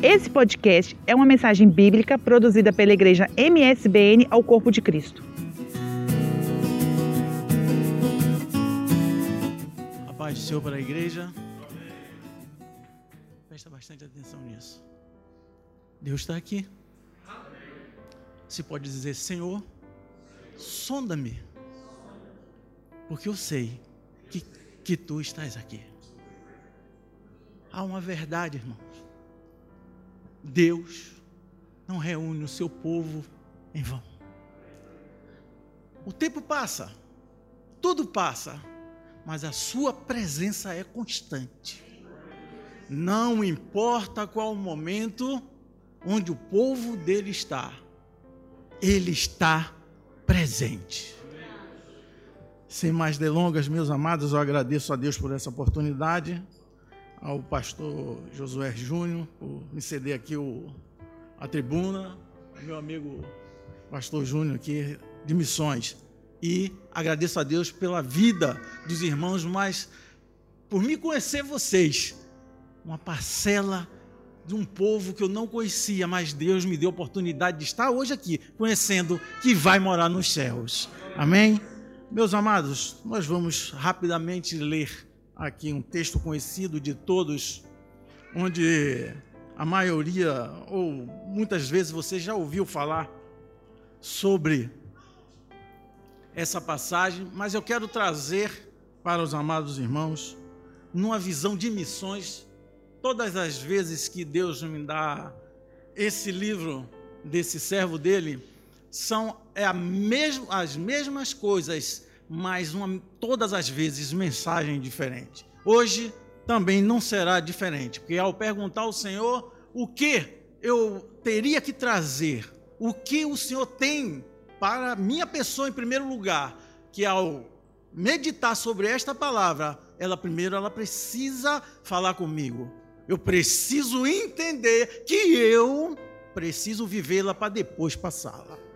Esse podcast é uma mensagem bíblica produzida pela igreja MSBN ao Corpo de Cristo. A paz do Senhor para a igreja. Presta bastante atenção nisso. Deus está aqui. Você pode dizer, Senhor, sonda-me, porque eu sei que, que tu estás aqui. Há uma verdade, irmãos. Deus não reúne o seu povo em vão. O tempo passa, tudo passa, mas a sua presença é constante. Não importa qual o momento onde o povo dele está, ele está presente. Sem mais delongas, meus amados, eu agradeço a Deus por essa oportunidade ao pastor Josué Júnior por me ceder aqui o, a tribuna, meu amigo pastor Júnior aqui de missões. E agradeço a Deus pela vida dos irmãos, mas por me conhecer vocês, uma parcela de um povo que eu não conhecia, mas Deus me deu a oportunidade de estar hoje aqui, conhecendo que vai morar nos céus. Amém? Meus amados, nós vamos rapidamente ler aqui um texto conhecido de todos, onde a maioria, ou muitas vezes você já ouviu falar sobre essa passagem, mas eu quero trazer para os amados irmãos, numa visão de missões, todas as vezes que Deus me dá esse livro desse servo dele, são é mesmo, as mesmas coisas mas uma, todas as vezes mensagem diferente. Hoje também não será diferente, porque ao perguntar ao Senhor o que eu teria que trazer, o que o Senhor tem para minha pessoa em primeiro lugar, que ao meditar sobre esta palavra, ela primeiro ela precisa falar comigo. Eu preciso entender que eu preciso vivê-la para depois passá-la.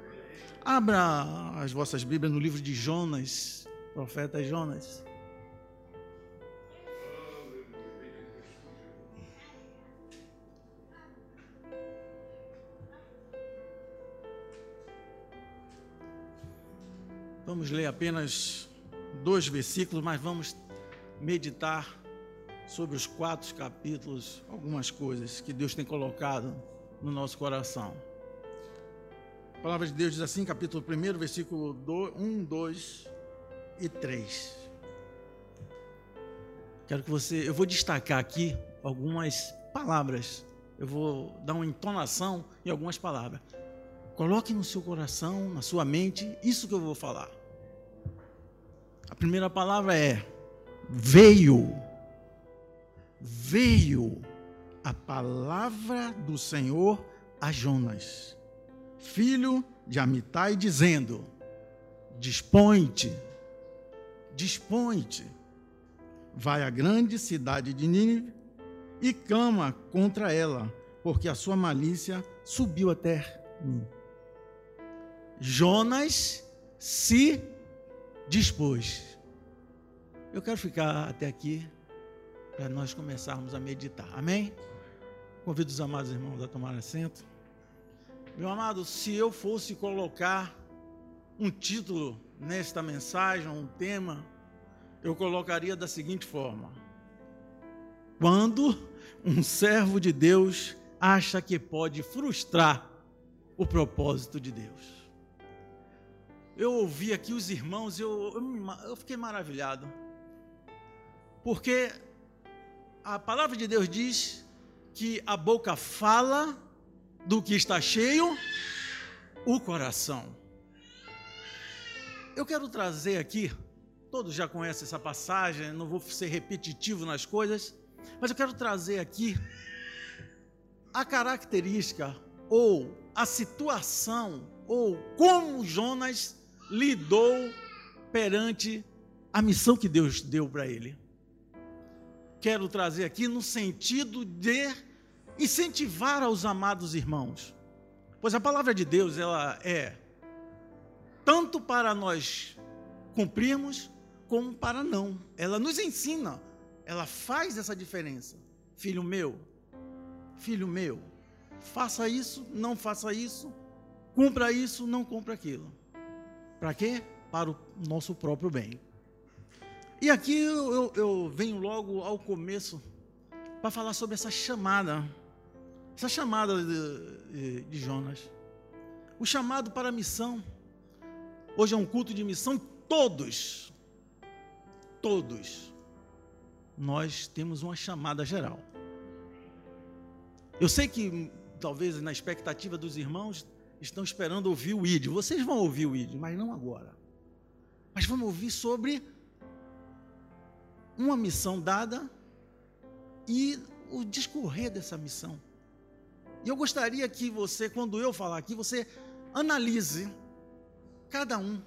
Abra as vossas Bíblias no livro de Jonas, profeta Jonas. Vamos ler apenas dois versículos, mas vamos meditar sobre os quatro capítulos, algumas coisas que Deus tem colocado no nosso coração. A palavra de Deus diz assim, capítulo 1, versículo 1, 2 e 3. Quero que você, eu vou destacar aqui algumas palavras. Eu vou dar uma entonação em algumas palavras. Coloque no seu coração, na sua mente, isso que eu vou falar. A primeira palavra é veio. Veio a palavra do Senhor a Jonas filho de Amitai, dizendo: Dispõe-te, dispõe-te, vai à grande cidade de Nínive e clama contra ela, porque a sua malícia subiu até mim. Jonas se dispôs. Eu quero ficar até aqui para nós começarmos a meditar. Amém? Convido os amados irmãos a tomar assento. Meu amado, se eu fosse colocar um título nesta mensagem, um tema, eu colocaria da seguinte forma: Quando um servo de Deus acha que pode frustrar o propósito de Deus. Eu ouvi aqui os irmãos, eu, eu, fiquei maravilhado, porque a palavra de Deus diz que a boca fala do que está cheio o coração. Eu quero trazer aqui, todos já conhecem essa passagem, não vou ser repetitivo nas coisas, mas eu quero trazer aqui a característica ou a situação ou como Jonas lidou perante a missão que Deus deu para ele. Quero trazer aqui no sentido de incentivar aos amados irmãos. Pois a palavra de Deus, ela é tanto para nós cumprirmos, como para não. Ela nos ensina, ela faz essa diferença. Filho meu, filho meu, faça isso, não faça isso, cumpra isso, não cumpra aquilo. Para quê? Para o nosso próprio bem. E aqui eu, eu, eu venho logo ao começo para falar sobre essa chamada, essa chamada de, de Jonas. O chamado para a missão. Hoje é um culto de missão, todos, todos, nós temos uma chamada geral. Eu sei que talvez na expectativa dos irmãos estão esperando ouvir o ID. Vocês vão ouvir o ID, mas não agora. Mas vamos ouvir sobre uma missão dada e o discorrer dessa missão. E eu gostaria que você, quando eu falar aqui, você analise cada um,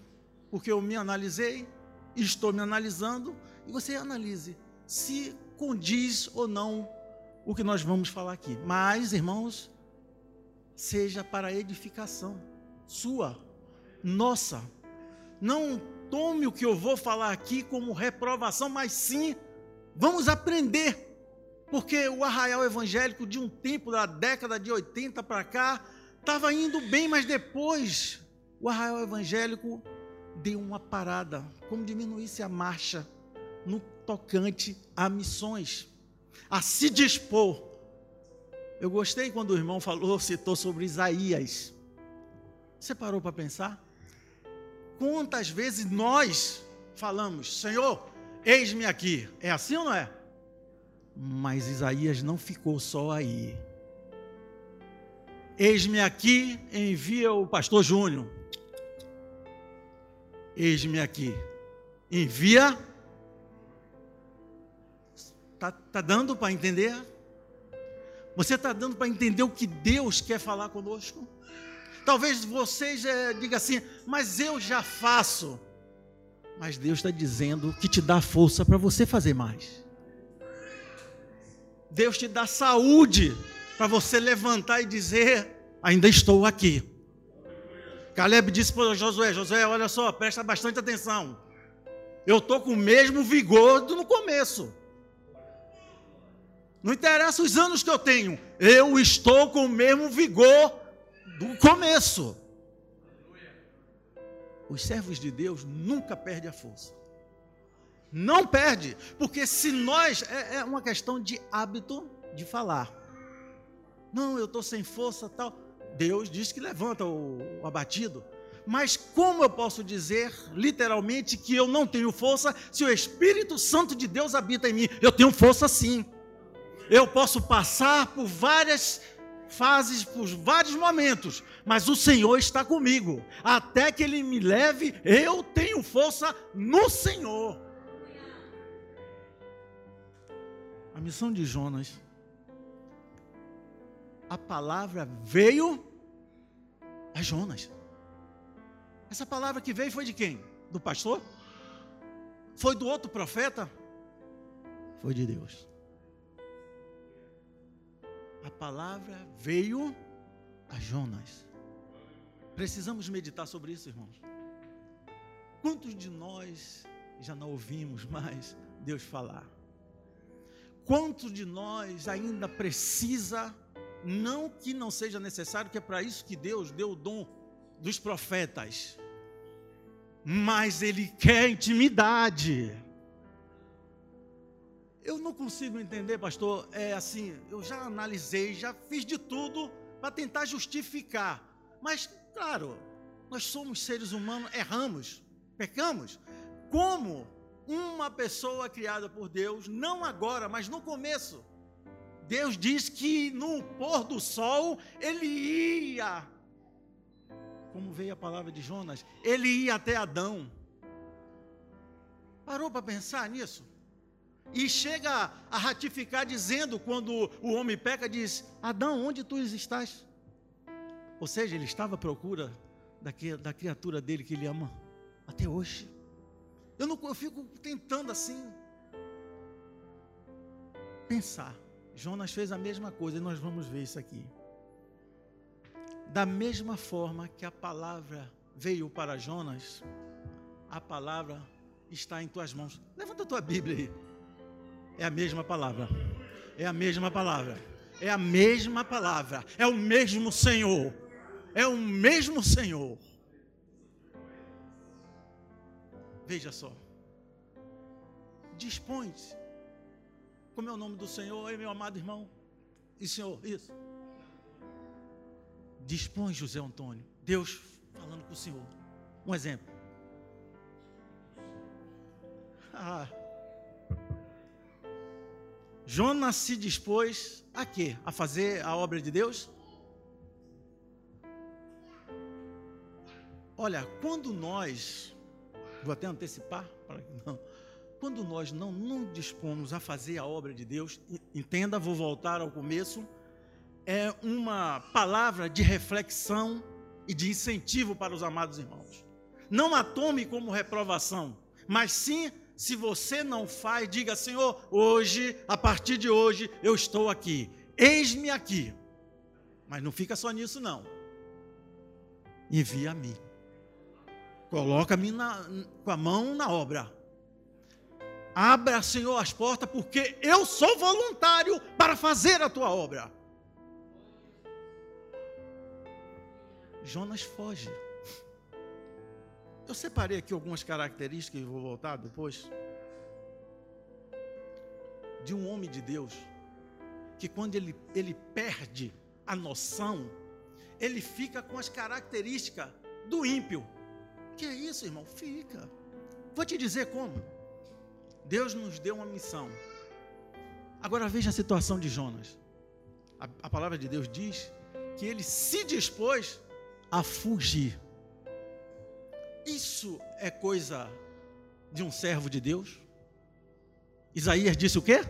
porque eu me analisei, estou me analisando, e você analise se condiz ou não o que nós vamos falar aqui. Mas, irmãos, seja para edificação sua, nossa. Não tome o que eu vou falar aqui como reprovação, mas sim vamos aprender. Porque o arraial evangélico de um tempo da década de 80 para cá estava indo bem, mas depois o arraial evangélico deu uma parada, como diminuísse a marcha no tocante a missões, a se dispor. Eu gostei quando o irmão falou, citou sobre Isaías. Você parou para pensar? Quantas vezes nós falamos, Senhor, eis-me aqui. É assim ou não é? Mas Isaías não ficou só aí. Eis-me aqui, envia o pastor Júnior. Eis-me aqui, envia Está tá dando para entender? Você está dando para entender o que Deus quer falar conosco? Talvez você já diga assim, mas eu já faço. Mas Deus está dizendo que te dá força para você fazer mais. Deus te dá saúde para você levantar e dizer: ainda estou aqui. Caleb disse para Josué: Josué, olha só, presta bastante atenção. Eu estou com o mesmo vigor do no começo. Não interessa os anos que eu tenho, eu estou com o mesmo vigor do começo. Os servos de Deus nunca perdem a força. Não perde, porque se nós é, é uma questão de hábito de falar. Não, eu estou sem força, tal. Deus diz que levanta o, o abatido. Mas como eu posso dizer, literalmente, que eu não tenho força se o Espírito Santo de Deus habita em mim? Eu tenho força sim eu posso passar por várias fases, por vários momentos, mas o Senhor está comigo. Até que Ele me leve, eu tenho força no Senhor. A missão de Jonas, a palavra veio a Jonas. Essa palavra que veio foi de quem? Do pastor? Foi do outro profeta? Foi de Deus a palavra veio a Jonas. Precisamos meditar sobre isso, irmãos. Quantos de nós já não ouvimos mais Deus falar? Quantos de nós ainda precisa, não que não seja necessário, que é para isso que Deus deu o dom dos profetas, mas Ele quer intimidade. Eu não consigo entender, pastor. É assim, eu já analisei, já fiz de tudo para tentar justificar. Mas, claro, nós somos seres humanos, erramos, pecamos. Como uma pessoa criada por Deus, não agora, mas no começo, Deus diz que no pôr do sol ele ia, como veio a palavra de Jonas, ele ia até Adão. Parou para pensar nisso? e chega a ratificar dizendo quando o homem peca diz: "Adão, onde tu estás?" Ou seja, ele estava à procura da criatura dele que ele ama até hoje. Eu não eu fico tentando assim pensar. Jonas fez a mesma coisa e nós vamos ver isso aqui. Da mesma forma que a palavra veio para Jonas, a palavra está em tuas mãos. Levanta a tua Bíblia aí. É a mesma palavra. É a mesma palavra. é a mesma palavra, é o mesmo Senhor. É o mesmo Senhor. Veja só. Dispõe-se. Como é o nome do Senhor, meu amado irmão? E Senhor, isso. Dispõe, José Antônio. Deus falando com o Senhor. Um exemplo. Ah. Jonas se dispôs a quê? A fazer a obra de Deus? Olha, quando nós, vou até antecipar, não, quando nós não nos dispomos a fazer a obra de Deus, entenda, vou voltar ao começo, é uma palavra de reflexão e de incentivo para os amados irmãos. Não a tome como reprovação, mas sim, se você não faz, diga: Senhor, hoje, a partir de hoje, eu estou aqui, eis-me aqui. Mas não fica só nisso, não. Envia-me. Coloca-me com a mão na obra. Abra, Senhor, as portas, porque eu sou voluntário para fazer a tua obra. Jonas foge. Eu separei aqui algumas características, e vou voltar depois, de um homem de Deus, que quando ele, ele perde a noção, ele fica com as características do ímpio. Que é isso, irmão? Fica. Vou te dizer como. Deus nos deu uma missão. Agora veja a situação de Jonas. A, a palavra de Deus diz que ele se dispôs a fugir. Isso é coisa de um servo de Deus? Isaías disse o quê?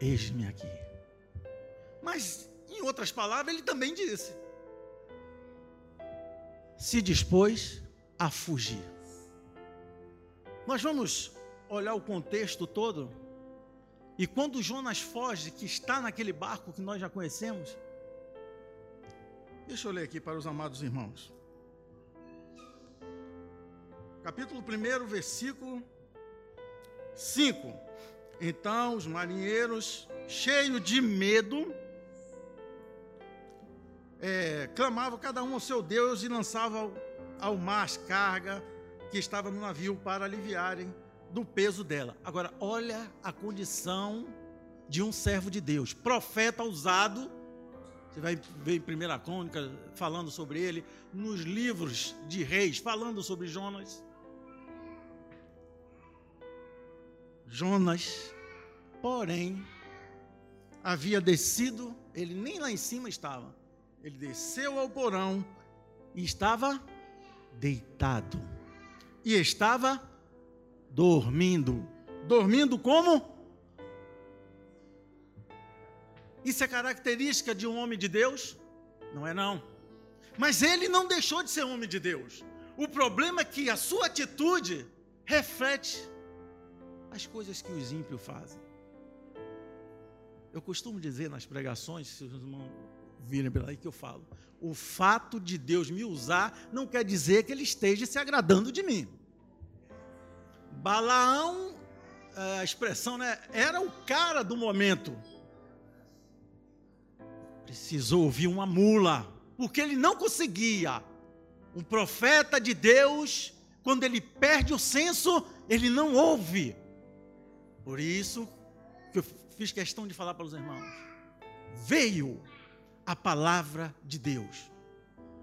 Eis-me aqui. Mas, em outras palavras, ele também disse: se dispôs a fugir. Nós vamos olhar o contexto todo. E quando Jonas foge, que está naquele barco que nós já conhecemos, deixa eu ler aqui para os amados irmãos. Capítulo 1, versículo 5. Então os marinheiros, cheios de medo, é, clamavam cada um ao seu Deus e lançavam ao mar as cargas que estavam no navio para aliviarem do peso dela. Agora, olha a condição de um servo de Deus, profeta usado. Você vai ver em Primeira Crônica falando sobre ele, nos livros de reis falando sobre Jonas. Jonas, porém, havia descido, ele nem lá em cima estava. Ele desceu ao porão e estava deitado. E estava dormindo. Dormindo como? Isso é característica de um homem de Deus? Não é não. Mas ele não deixou de ser homem de Deus. O problema é que a sua atitude reflete as coisas que os ímpios fazem. Eu costumo dizer nas pregações, se os irmãos virem pela aí que eu falo, o fato de Deus me usar não quer dizer que ele esteja se agradando de mim. Balaão, é, a expressão, né, era o cara do momento. Precisou ouvir uma mula, porque ele não conseguia. Um profeta de Deus, quando ele perde o senso, ele não ouve. Por isso que eu fiz questão de falar para os irmãos. Veio a palavra de Deus.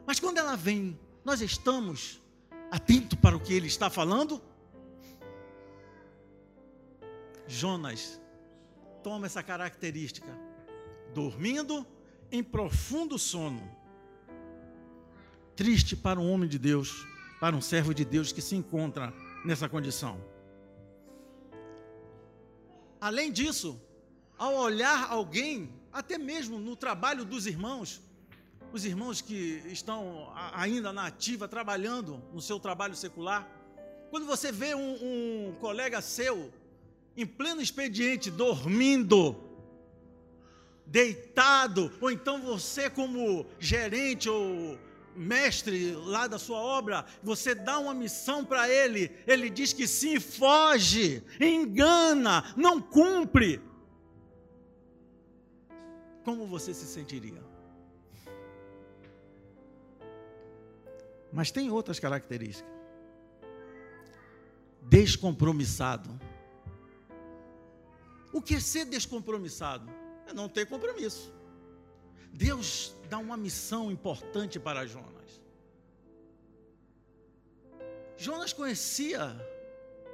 Mas quando ela vem, nós estamos atentos para o que ele está falando? Jonas toma essa característica, dormindo em profundo sono. Triste para um homem de Deus, para um servo de Deus que se encontra nessa condição. Além disso, ao olhar alguém, até mesmo no trabalho dos irmãos, os irmãos que estão ainda na ativa, trabalhando no seu trabalho secular, quando você vê um, um colega seu em pleno expediente, dormindo, deitado, ou então você, como gerente ou mestre lá da sua obra, você dá uma missão para ele, ele diz que sim, foge, engana, não cumpre. Como você se sentiria? Mas tem outras características. Descompromissado. O que é ser descompromissado? É não ter compromisso. Deus dá uma missão importante para Jonas. Jonas conhecia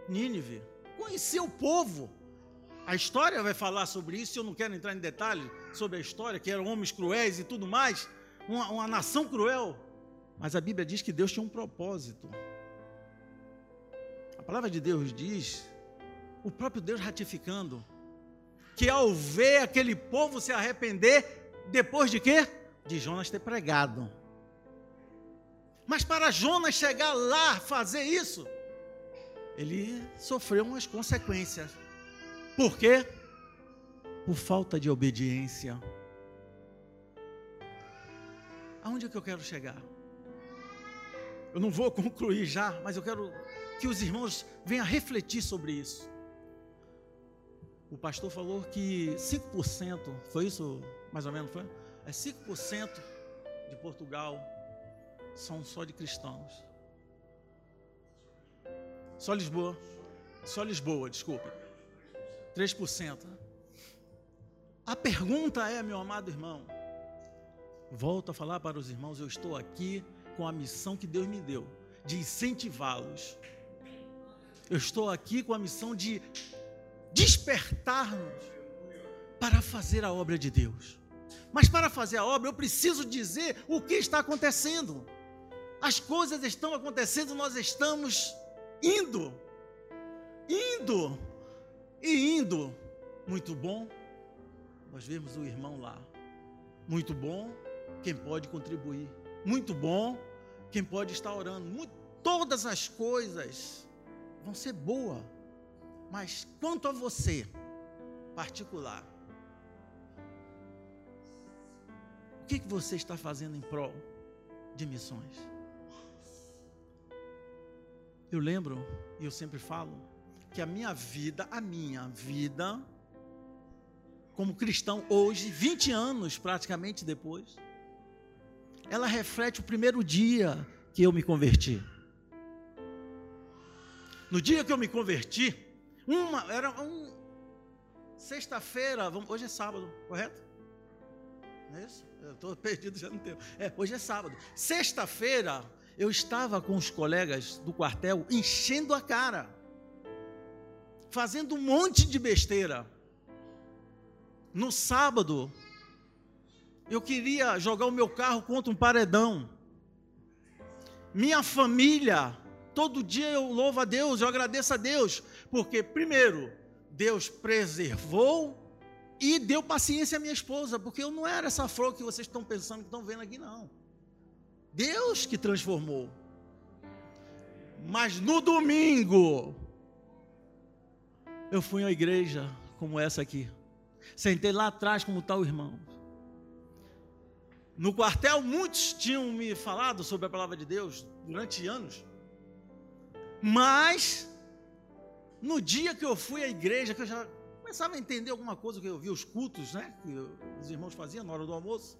Nínive, conhecia o povo. A história vai falar sobre isso, eu não quero entrar em detalhes sobre a história, que eram homens cruéis e tudo mais, uma, uma nação cruel. Mas a Bíblia diz que Deus tinha um propósito. A palavra de Deus diz, o próprio Deus ratificando, que ao ver aquele povo se arrepender, depois de quê? De Jonas ter pregado. Mas para Jonas chegar lá, fazer isso, ele sofreu umas consequências. Por quê? Por falta de obediência. Aonde é que eu quero chegar? Eu não vou concluir já, mas eu quero que os irmãos venham refletir sobre isso. O pastor falou que 5%, foi isso mais ou menos? Foi? É 5% de Portugal são só de cristãos. Só Lisboa. Só Lisboa, desculpe. 3%. A pergunta é, meu amado irmão, volto a falar para os irmãos, eu estou aqui com a missão que Deus me deu, de incentivá-los. Eu estou aqui com a missão de despertar-nos para fazer a obra de Deus. Mas para fazer a obra, eu preciso dizer o que está acontecendo. As coisas estão acontecendo, nós estamos indo, indo e indo. Muito bom, nós vemos o irmão lá. Muito bom, quem pode contribuir. Muito bom, quem pode estar orando. Muito, todas as coisas vão ser boas. Mas quanto a você, particular, o que, que você está fazendo em prol de missões? Eu lembro, e eu sempre falo, que a minha vida, a minha vida, como cristão hoje, 20 anos praticamente depois, ela reflete o primeiro dia que eu me converti. No dia que eu me converti, uma era um sexta-feira, hoje é sábado, correto? Não é isso? Estou perdido já no tempo. É, hoje é sábado. Sexta-feira, eu estava com os colegas do quartel enchendo a cara, fazendo um monte de besteira. No sábado, eu queria jogar o meu carro contra um paredão. Minha família, todo dia eu louvo a Deus, eu agradeço a Deus, porque, primeiro, Deus preservou e deu paciência à minha esposa, porque eu não era essa flor que vocês estão pensando, que estão vendo aqui, não. Deus que transformou. Mas no domingo, eu fui à igreja como essa aqui. Sentei lá atrás como tal irmão. No quartel, muitos tinham me falado sobre a palavra de Deus durante anos. Mas, no dia que eu fui à igreja, que eu já começava a entender alguma coisa que eu vi os cultos, né? Que os irmãos faziam na hora do almoço.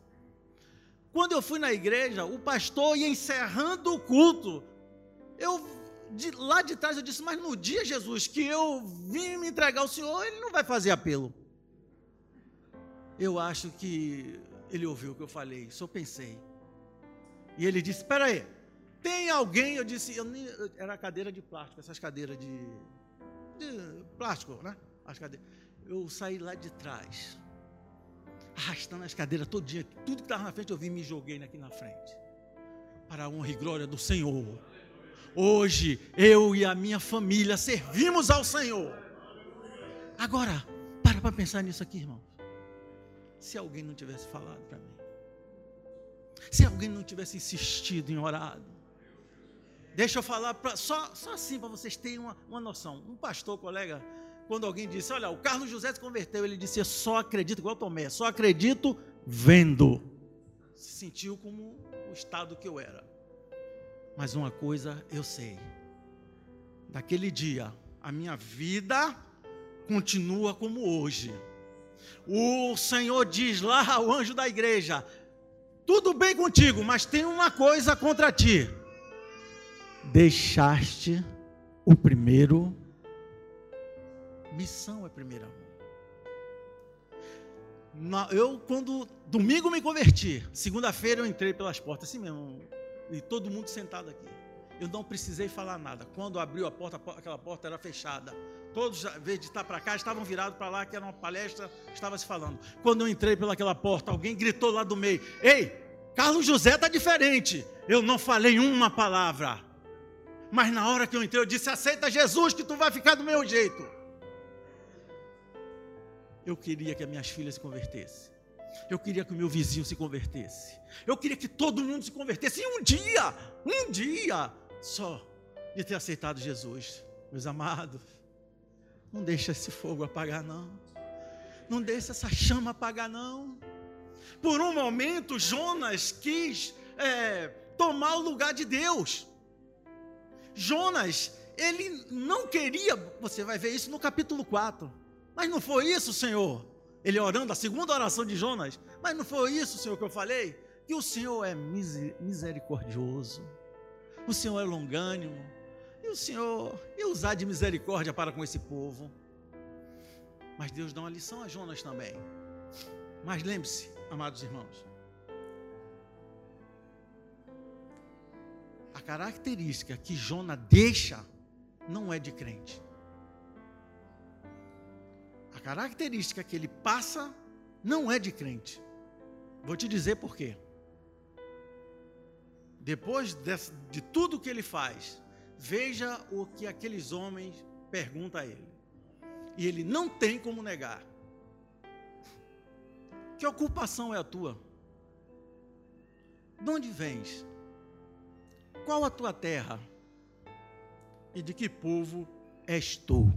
Quando eu fui na igreja, o pastor ia encerrando o culto. Eu de, lá de trás eu disse, mas no dia, Jesus, que eu vim me entregar ao Senhor, ele não vai fazer apelo. Eu acho que ele ouviu o que eu falei, só pensei. E ele disse: Espera aí, tem alguém? Eu disse: eu nem, Era cadeira de plástico, essas cadeiras de, de plástico, né? As cadeiras. Eu saí lá de trás arrastando as cadeiras dia, tudo que estava na frente eu vim e me joguei aqui na frente. Para a honra e glória do Senhor. Hoje eu e a minha família servimos ao Senhor. Agora, para para pensar nisso aqui, irmãos. Se alguém não tivesse falado para mim, se alguém não tivesse insistido em orado, deixa eu falar pra, só, só assim para vocês terem uma, uma noção. Um pastor, colega, quando alguém disse: Olha, o Carlos José se converteu, ele disse: Eu só acredito, igual Tomé, só acredito vendo. Se sentiu como o estado que eu era. Mas uma coisa eu sei: daquele dia, a minha vida continua como hoje. O Senhor diz lá ao anjo da igreja: Tudo bem contigo, mas tem uma coisa contra ti. Deixaste o primeiro. Missão é primeiro amor. Eu, quando domingo me converti, segunda-feira eu entrei pelas portas, assim mesmo, e todo mundo sentado aqui. Eu não precisei falar nada. Quando abriu a porta, aquela porta era fechada. Todos, em vez de estar para cá, estavam virados para lá, que era uma palestra, estava se falando. Quando eu entrei pelaquela porta, alguém gritou lá do meio: Ei, Carlos José está diferente. Eu não falei uma palavra. Mas na hora que eu entrei, eu disse: Aceita Jesus, que tu vai ficar do meu jeito. Eu queria que as minhas filhas se convertessem. Eu queria que o meu vizinho se convertesse. Eu queria que todo mundo se convertesse. E um dia, um dia, só de ter aceitado Jesus, meus amados. Não deixa esse fogo apagar, não. Não deixa essa chama apagar, não. Por um momento, Jonas quis é, tomar o lugar de Deus. Jonas, ele não queria, você vai ver isso no capítulo 4. Mas não foi isso, Senhor. Ele orando a segunda oração de Jonas. Mas não foi isso, Senhor, que eu falei? Que o Senhor é misericordioso o Senhor é longânimo, e o Senhor ia usar de misericórdia para com esse povo. Mas Deus dá uma lição a Jonas também. Mas lembre-se, amados irmãos, a característica que Jonas deixa não é de crente. A característica que ele passa não é de crente. Vou te dizer por quê depois de, tudo que ele faz, veja o que aqueles homens perguntam a ele. E ele não tem como negar. Que ocupação é a tua? De onde vens? Qual a tua terra? E de que povo és tu?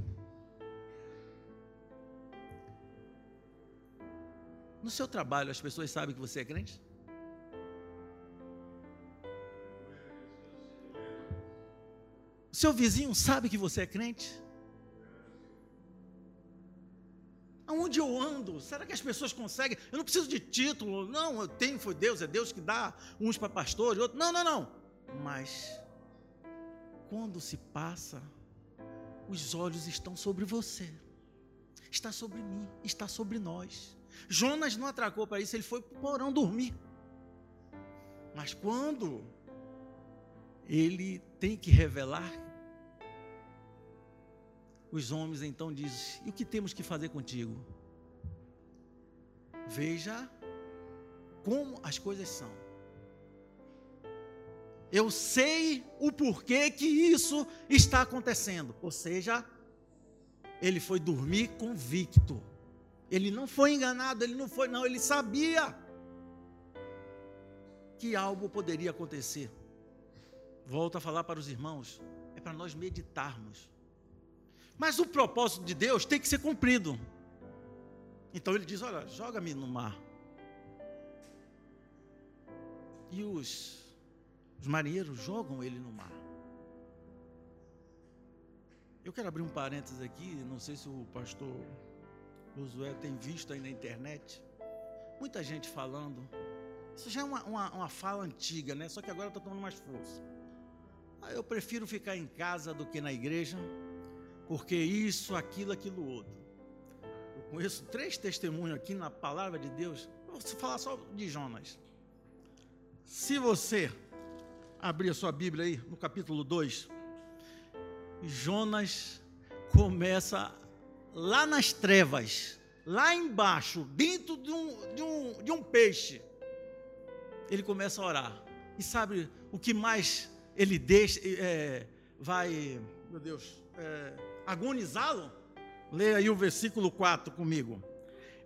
No seu trabalho, as pessoas sabem que você é crente? Seu vizinho sabe que você é crente? Aonde eu ando? Será que as pessoas conseguem? Eu não preciso de título. Não, eu tenho, foi Deus, é Deus que dá uns para pastores, outros. Não, não, não. Mas quando se passa, os olhos estão sobre você. Está sobre mim, está sobre nós. Jonas não atracou para isso, ele foi para o porão dormir. Mas quando ele tem que revelar. Os homens então dizem: E o que temos que fazer contigo? Veja como as coisas são. Eu sei o porquê que isso está acontecendo. Ou seja, ele foi dormir convicto. Ele não foi enganado, ele não foi, não, ele sabia que algo poderia acontecer. Volto a falar para os irmãos, é para nós meditarmos. Mas o propósito de Deus tem que ser cumprido. Então ele diz: Olha, joga-me no mar. E os, os marinheiros jogam ele no mar. Eu quero abrir um parênteses aqui, não sei se o pastor Josué tem visto aí na internet. Muita gente falando. Isso já é uma, uma, uma fala antiga, né? Só que agora está tomando mais força. Ah, eu prefiro ficar em casa do que na igreja, porque isso, aquilo, aquilo outro. Eu conheço três testemunhos aqui na palavra de Deus. vou falar só de Jonas. Se você abrir a sua Bíblia aí, no capítulo 2, Jonas começa lá nas trevas, lá embaixo, dentro de um, de um, de um peixe. Ele começa a orar. E sabe o que mais ele deixa, é, vai, meu Deus, é, agonizá-lo? Leia aí o versículo 4 comigo.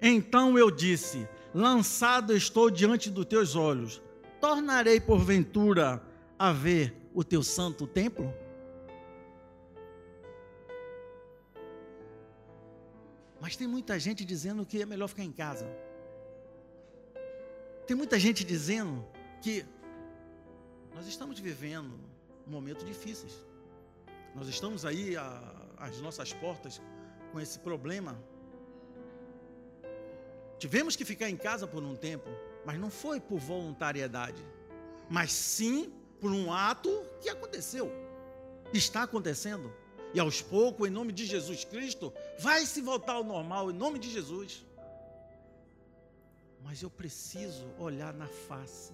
Então eu disse: Lançado estou diante dos teus olhos, tornarei porventura a ver o teu santo templo? Mas tem muita gente dizendo que é melhor ficar em casa. Tem muita gente dizendo que nós estamos vivendo momentos difíceis. Nós estamos aí às nossas portas com esse problema. tivemos que ficar em casa por um tempo, mas não foi por voluntariedade, mas sim por um ato que aconteceu, está acontecendo. E aos poucos, em nome de Jesus Cristo, vai se voltar ao normal, em nome de Jesus. Mas eu preciso olhar na face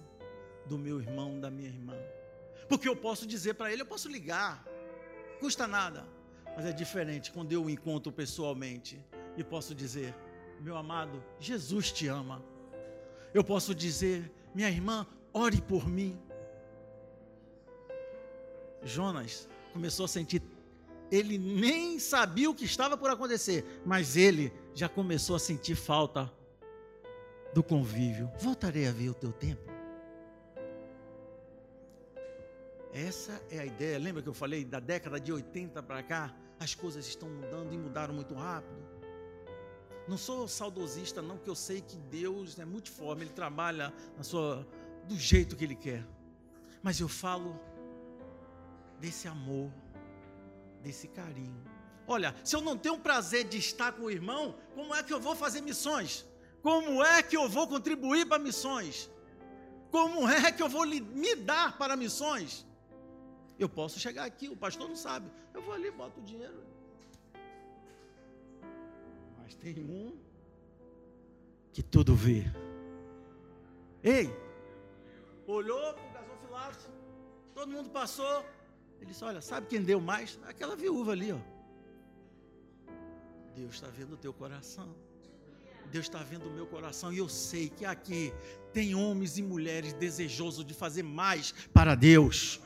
do meu irmão, da minha irmã. Porque eu posso dizer para ele, eu posso ligar, custa nada. Mas é diferente quando eu o encontro pessoalmente e posso dizer: meu amado, Jesus te ama. Eu posso dizer: minha irmã, ore por mim. Jonas começou a sentir, ele nem sabia o que estava por acontecer, mas ele já começou a sentir falta do convívio. Voltarei a ver o teu templo. Essa é a ideia. Lembra que eu falei da década de 80 para cá? As coisas estão mudando e mudaram muito rápido. Não sou saudosista, não, que eu sei que Deus é multiforme, Ele trabalha sua, do jeito que Ele quer. Mas eu falo desse amor, desse carinho. Olha, se eu não tenho o prazer de estar com o irmão, como é que eu vou fazer missões? Como é que eu vou contribuir para missões? Como é que eu vou me dar para missões? Eu posso chegar aqui, o pastor não sabe. Eu vou ali, boto o dinheiro. Mas tem um que tudo vê. Ei, olhou para o gasofilato, todo mundo passou. Ele disse: Olha, sabe quem deu mais? Aquela viúva ali, ó. Deus está vendo o teu coração. Deus está vendo o meu coração e eu sei que aqui tem homens e mulheres desejosos de fazer mais para Deus.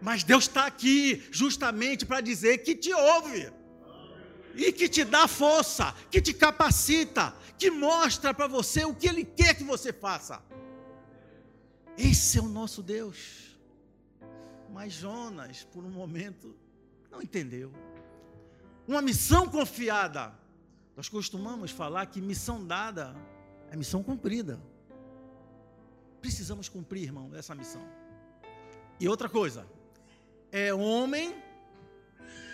Mas Deus está aqui justamente para dizer que te ouve e que te dá força, que te capacita, que mostra para você o que Ele quer que você faça. Esse é o nosso Deus. Mas Jonas, por um momento, não entendeu. Uma missão confiada. Nós costumamos falar que missão dada é missão cumprida. Precisamos cumprir, irmão, essa missão. E outra coisa, é homem,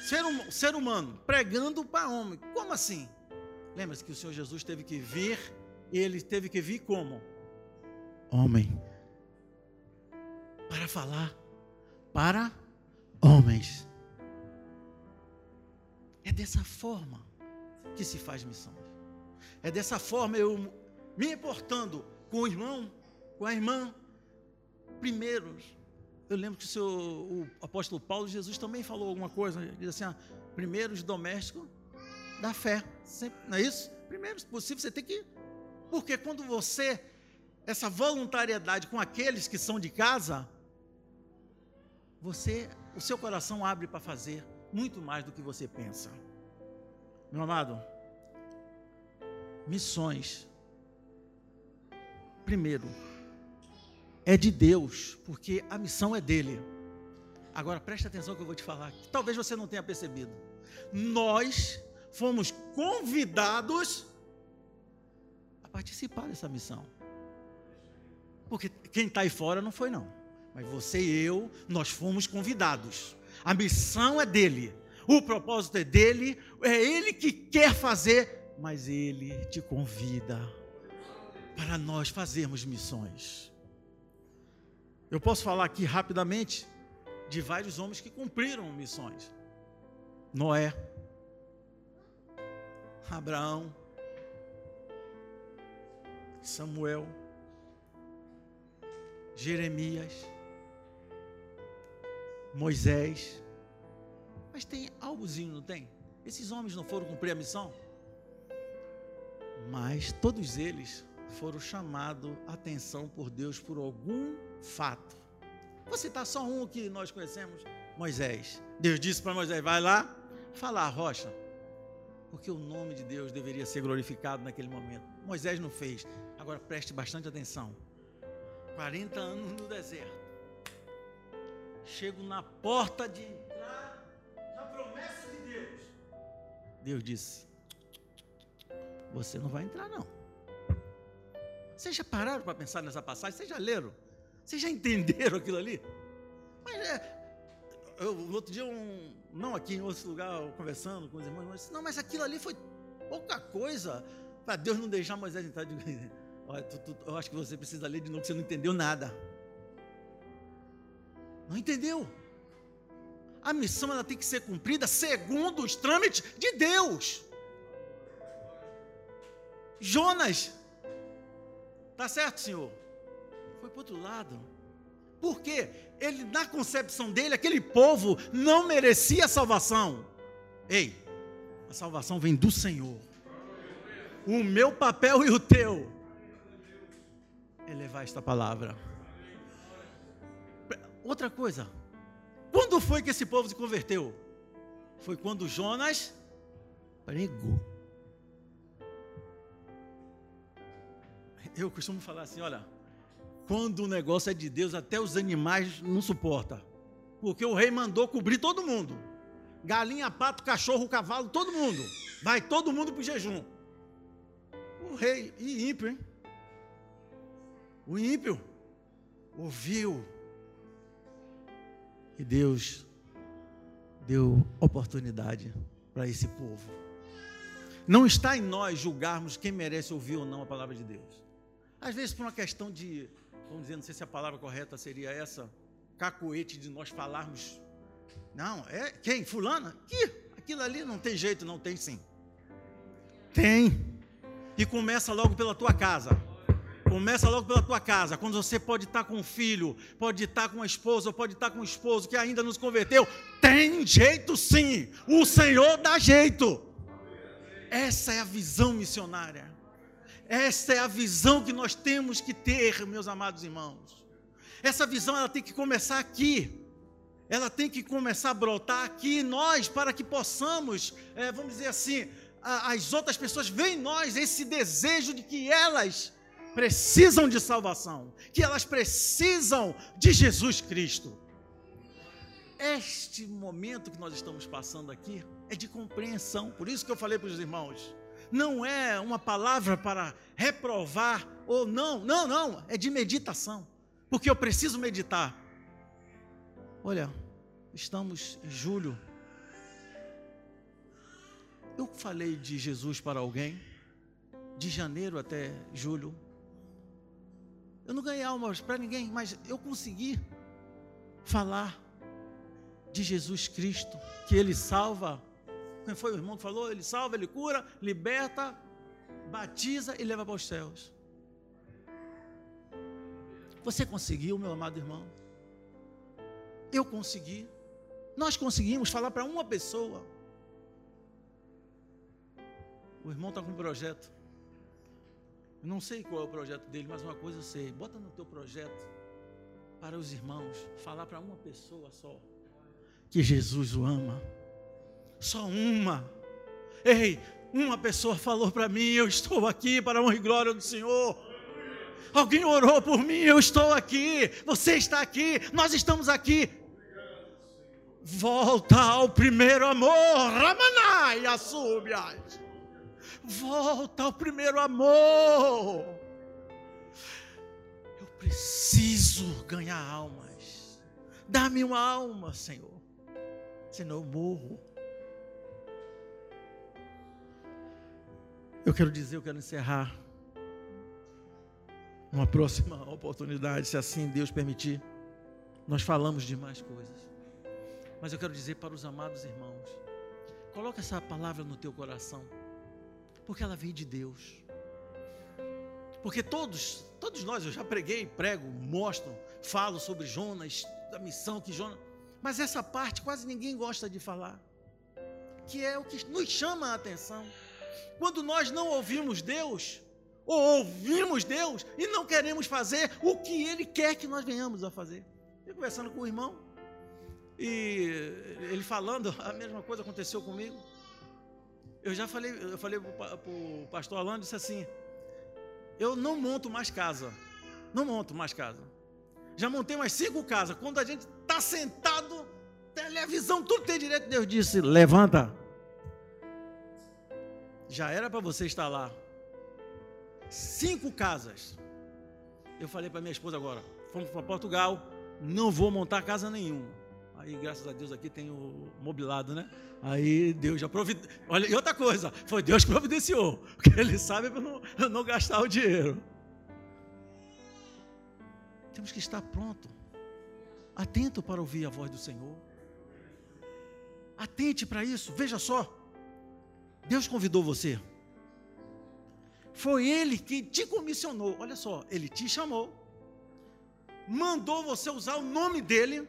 ser, um, ser humano, pregando para homem. Como assim? Lembra-se que o Senhor Jesus teve que vir, ele teve que vir como? Homem. Para falar para homens. É dessa forma que se faz missão. É dessa forma eu me importando com o irmão, com a irmã, primeiros eu lembro que o, o apóstolo Paulo Jesus também falou alguma coisa, ele diz assim: ah, primeiros domésticos da fé, sempre, não é isso? Primeiro, se possível, você tem que. Porque quando você, essa voluntariedade com aqueles que são de casa, você, o seu coração abre para fazer muito mais do que você pensa. Meu amado, missões. Primeiro, é de Deus, porque a missão é dele. Agora preste atenção que eu vou te falar, que talvez você não tenha percebido. Nós fomos convidados a participar dessa missão. Porque quem está aí fora não foi, não. Mas você e eu, nós fomos convidados. A missão é dele. O propósito é dele. É ele que quer fazer, mas ele te convida para nós fazermos missões. Eu posso falar aqui rapidamente de vários homens que cumpriram missões: Noé, Abraão, Samuel, Jeremias, Moisés. Mas tem algozinho, não tem? Esses homens não foram cumprir a missão? Mas todos eles foram chamados a atenção por Deus por algum fato. Vou citar só um que nós conhecemos: Moisés. Deus disse para Moisés: vai lá, falar rocha, porque o nome de Deus deveria ser glorificado naquele momento. Moisés não fez. Agora preste bastante atenção. 40 anos no deserto. Chego na porta de entrar na promessa de Deus. Deus disse: Você não vai entrar, não. Vocês já pararam para pensar nessa passagem? Vocês já leram? Vocês já entenderam aquilo ali? Mas é. Eu, outro dia, um, não aqui em outro lugar, conversando com os irmãos, mas, não, mas aquilo ali foi pouca coisa. Para Deus não deixar Moisés entrar. Digo, Olha, tu, tu, eu acho que você precisa ler de novo, você não entendeu nada. Não entendeu? A missão ela tem que ser cumprida segundo os trâmites de Deus. Jonas, tá certo, senhor? Foi para outro lado. Por quê? Ele, na concepção dele, aquele povo não merecia salvação. Ei, a salvação vem do Senhor. O meu papel e o teu é levar esta palavra. Outra coisa, quando foi que esse povo se converteu? Foi quando Jonas pregou. Eu costumo falar assim: olha, quando o negócio é de Deus, até os animais não suporta. Porque o rei mandou cobrir todo mundo. Galinha, pato, cachorro, cavalo, todo mundo. Vai todo mundo para o jejum. O rei, e ímpio, hein? O ímpio ouviu. E Deus deu oportunidade para esse povo. Não está em nós julgarmos quem merece ouvir ou não a palavra de Deus. Às vezes, por uma questão de, vamos dizer, não sei se a palavra correta seria essa, cacoete de nós falarmos. Não, é quem? Fulana? Que? Aquilo ali não tem jeito, não tem sim. Tem. E começa logo pela tua casa. Começa logo pela tua casa, quando você pode estar com um filho, pode estar com uma esposa, pode estar com um esposo que ainda nos converteu. Tem jeito sim, o Senhor dá jeito. Essa é a visão missionária. Essa é a visão que nós temos que ter, meus amados irmãos. Essa visão ela tem que começar aqui. Ela tem que começar a brotar aqui nós para que possamos, é, vamos dizer assim, a, as outras pessoas veem em nós esse desejo de que elas precisam de salvação, que elas precisam de Jesus Cristo. Este momento que nós estamos passando aqui é de compreensão, por isso que eu falei para os irmãos não é uma palavra para reprovar ou não, não, não, é de meditação, porque eu preciso meditar. Olha, estamos em julho. Eu falei de Jesus para alguém, de janeiro até julho. Eu não ganhei almas para ninguém, mas eu consegui falar de Jesus Cristo, que Ele salva quem foi o irmão que falou? Ele salva, ele cura, liberta, batiza e leva para os céus. Você conseguiu, meu amado irmão? Eu consegui. Nós conseguimos falar para uma pessoa. O irmão está com um projeto. Eu não sei qual é o projeto dele, mas uma coisa eu sei. Bota no teu projeto para os irmãos falar para uma pessoa só que Jesus o ama. Só uma. Ei, uma pessoa falou para mim: Eu estou aqui para a honra e glória do Senhor. Alguém orou por mim, eu estou aqui. Você está aqui, nós estamos aqui. Volta ao primeiro amor, Ramanai, Assubias. Volta ao primeiro amor. Eu preciso ganhar almas. Dá-me uma alma, Senhor. Senão eu morro. Eu quero dizer, eu quero encerrar. Uma próxima oportunidade, se assim Deus permitir, nós falamos de mais coisas. Mas eu quero dizer para os amados irmãos: coloca essa palavra no teu coração, porque ela vem de Deus. Porque todos, todos nós, eu já preguei, prego, mostro, falo sobre Jonas, da missão que Jonas. Mas essa parte quase ninguém gosta de falar, que é o que nos chama a atenção. Quando nós não ouvimos Deus, ou ouvimos Deus e não queremos fazer o que Ele quer que nós venhamos a fazer. Eu conversando com o irmão, e ele falando, a mesma coisa aconteceu comigo. Eu já falei, eu falei para o pastor Alain, disse assim: eu não monto mais casa, não monto mais casa. Já montei umas cinco casas. Quando a gente está sentado, televisão, tudo tem direito. Deus disse: levanta já era para você estar lá. Cinco casas. Eu falei para minha esposa agora: fomos para Portugal, não vou montar casa nenhuma. Aí, graças a Deus, aqui tem o mobilado, né? Aí Deus já providenciou. Olha, e outra coisa, foi Deus que providenciou, porque Ele sabe para não, não gastar o dinheiro. Temos que estar pronto, atento para ouvir a voz do Senhor. Atente para isso, veja só. Deus convidou você. Foi Ele que te comissionou. Olha só, Ele te chamou, mandou você usar o nome dEle,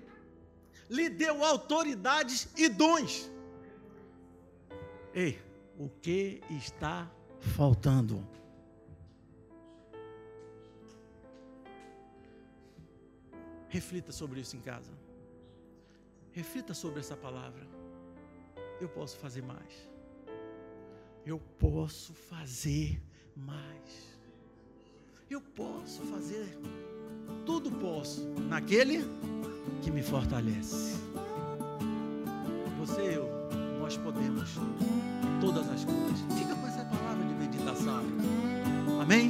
lhe deu autoridades e dons. Ei, o que está faltando? Reflita sobre isso em casa. Reflita sobre essa palavra. Eu posso fazer mais. Eu posso fazer mais. Eu posso fazer. Tudo posso naquele que me fortalece. Você e eu, nós podemos todas as coisas. Fica com essa palavra de meditação. Amém?